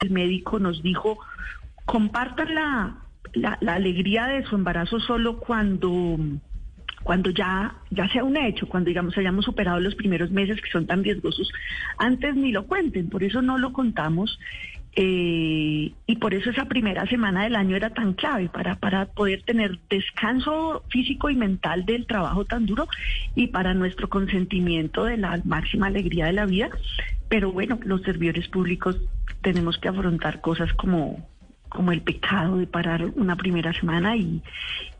el médico nos dijo, compartan la, la, alegría de su embarazo solo cuando cuando ya, ya sea un hecho, cuando digamos hayamos superado los primeros meses que son tan riesgosos, antes ni lo cuenten, por eso no lo contamos. Eh, y por eso esa primera semana del año era tan clave para, para poder tener descanso físico y mental del trabajo tan duro y para nuestro consentimiento de la máxima alegría de la vida. Pero bueno, los servidores públicos tenemos que afrontar cosas como, como el pecado de parar una primera semana y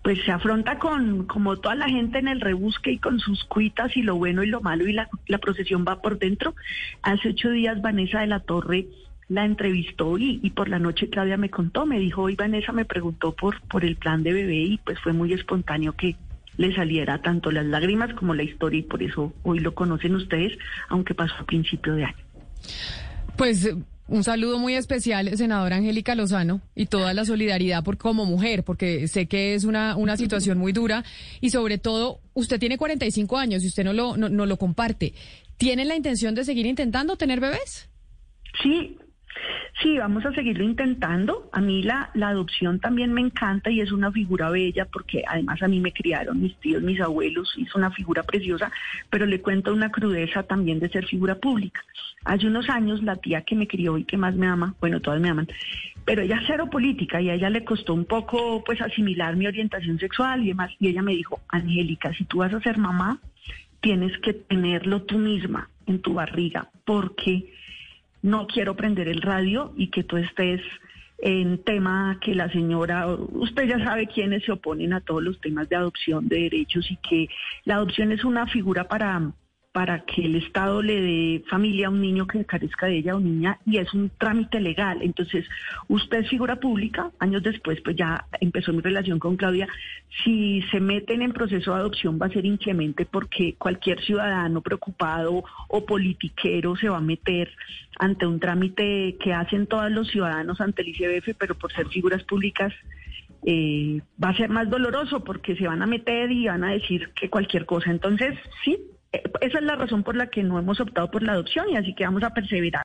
pues se afronta con como toda la gente en el rebusque y con sus cuitas y lo bueno y lo malo y la, la procesión va por dentro. Hace ocho días Vanessa de la Torre la entrevistó y, por la noche Claudia me contó, me dijo, hoy Vanessa me preguntó por, por el plan de bebé y pues fue muy espontáneo que le saliera tanto las lágrimas como la historia y por eso hoy lo conocen ustedes, aunque pasó a principio de año. Pues un saludo muy especial, senadora Angélica Lozano, y toda la solidaridad por como mujer, porque sé que es una, una situación muy dura y sobre todo, usted tiene 45 años y usted no lo, no, no lo comparte. ¿Tiene la intención de seguir intentando tener bebés? Sí, Sí, vamos a seguirlo intentando. A mí la, la adopción también me encanta y es una figura bella porque además a mí me criaron mis tíos, mis abuelos, es una figura preciosa, pero le cuento una crudeza también de ser figura pública. Hace unos años la tía que me crió y que más me ama, bueno, todas me aman, pero ella cero política y a ella le costó un poco pues asimilar mi orientación sexual y demás. Y ella me dijo, Angélica, si tú vas a ser mamá, tienes que tenerlo tú misma en tu barriga porque no quiero prender el radio y que tú estés en tema que la señora, usted ya sabe quiénes se oponen a todos los temas de adopción de derechos y que la adopción es una figura para para que el Estado le dé familia a un niño que carezca de ella o niña y es un trámite legal. Entonces, usted es figura pública, años después pues ya empezó mi relación con Claudia, si se meten en proceso de adopción va a ser inclemente porque cualquier ciudadano preocupado o politiquero se va a meter ante un trámite que hacen todos los ciudadanos ante el ICBF, pero por ser figuras públicas eh, va a ser más doloroso porque se van a meter y van a decir que cualquier cosa. Entonces, sí, esa es la razón por la que no hemos optado por la adopción y así que vamos a perseverar.